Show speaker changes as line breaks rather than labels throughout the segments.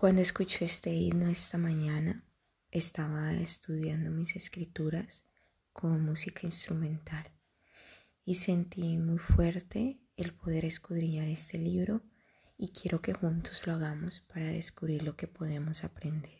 Cuando escuché este himno esta mañana, estaba estudiando mis escrituras con música instrumental y sentí muy fuerte el poder escudriñar este libro y quiero que juntos lo hagamos para descubrir lo que podemos aprender.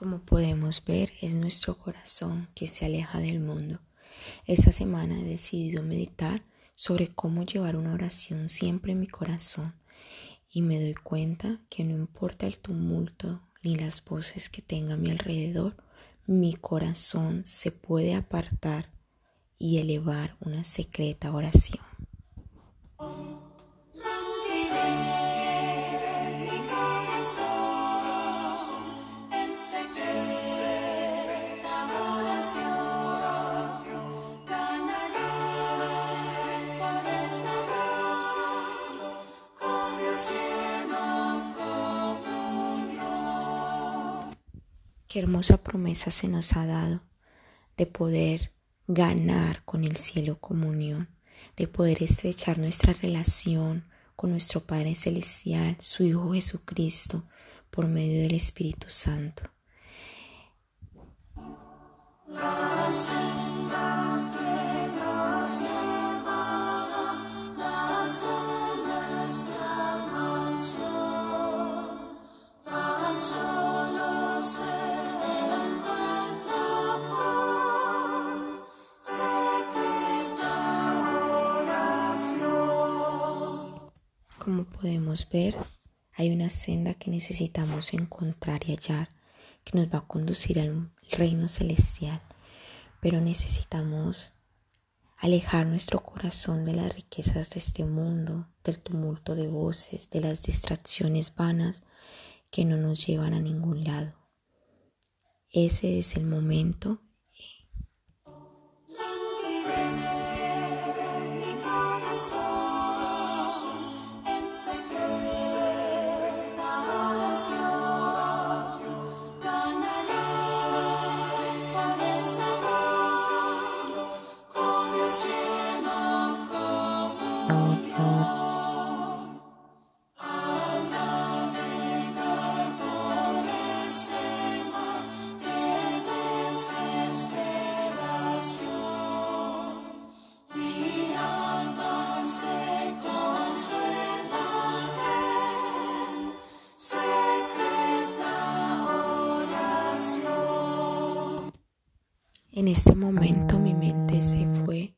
Como podemos ver, es nuestro corazón que se aleja del mundo. Esta semana he decidido meditar sobre cómo llevar una oración siempre en mi corazón y me doy cuenta que no importa el tumulto ni las voces que tenga a mi alrededor, mi corazón se puede apartar y elevar una secreta oración. Qué hermosa promesa se nos ha dado de poder ganar con el cielo comunión, de poder estrechar nuestra relación con nuestro Padre Celestial, su Hijo Jesucristo, por medio del Espíritu Santo. Como podemos ver, hay una senda que necesitamos encontrar y hallar que nos va a conducir al reino celestial, pero necesitamos alejar nuestro corazón de las riquezas de este mundo, del tumulto de voces, de las distracciones vanas que no nos llevan a ningún lado. Ese es el momento En este momento mi mente se fue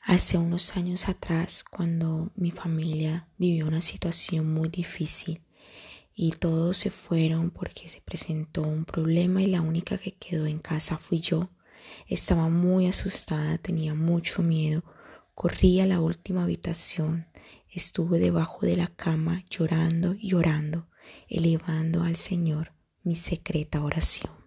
hace unos años atrás cuando mi familia vivió una situación muy difícil y todos se fueron porque se presentó un problema y la única que quedó en casa fui yo. Estaba muy asustada, tenía mucho miedo. Corrí a la última habitación, estuve debajo de la cama llorando y llorando, elevando al Señor mi secreta oración.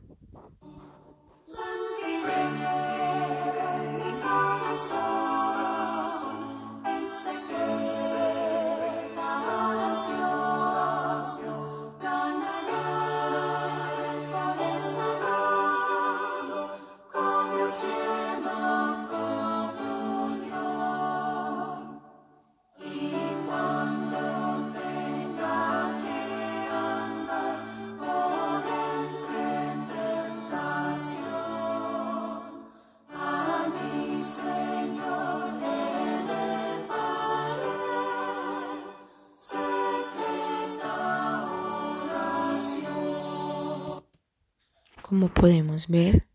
Como podemos ver,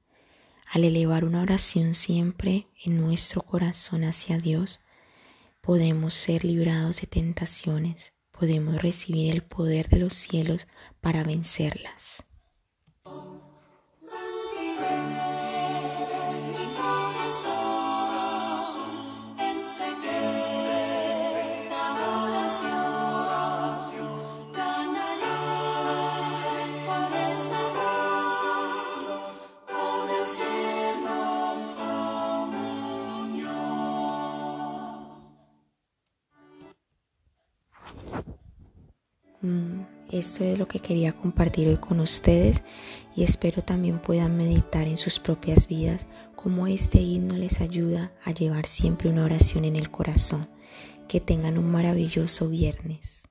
al elevar una oración siempre en nuestro corazón hacia Dios, podemos ser librados de tentaciones, podemos recibir el poder de los cielos para vencerlas. Esto es lo que quería compartir hoy con ustedes y espero también puedan meditar en sus propias vidas cómo este himno les ayuda a llevar siempre una oración en el corazón. Que tengan un maravilloso viernes.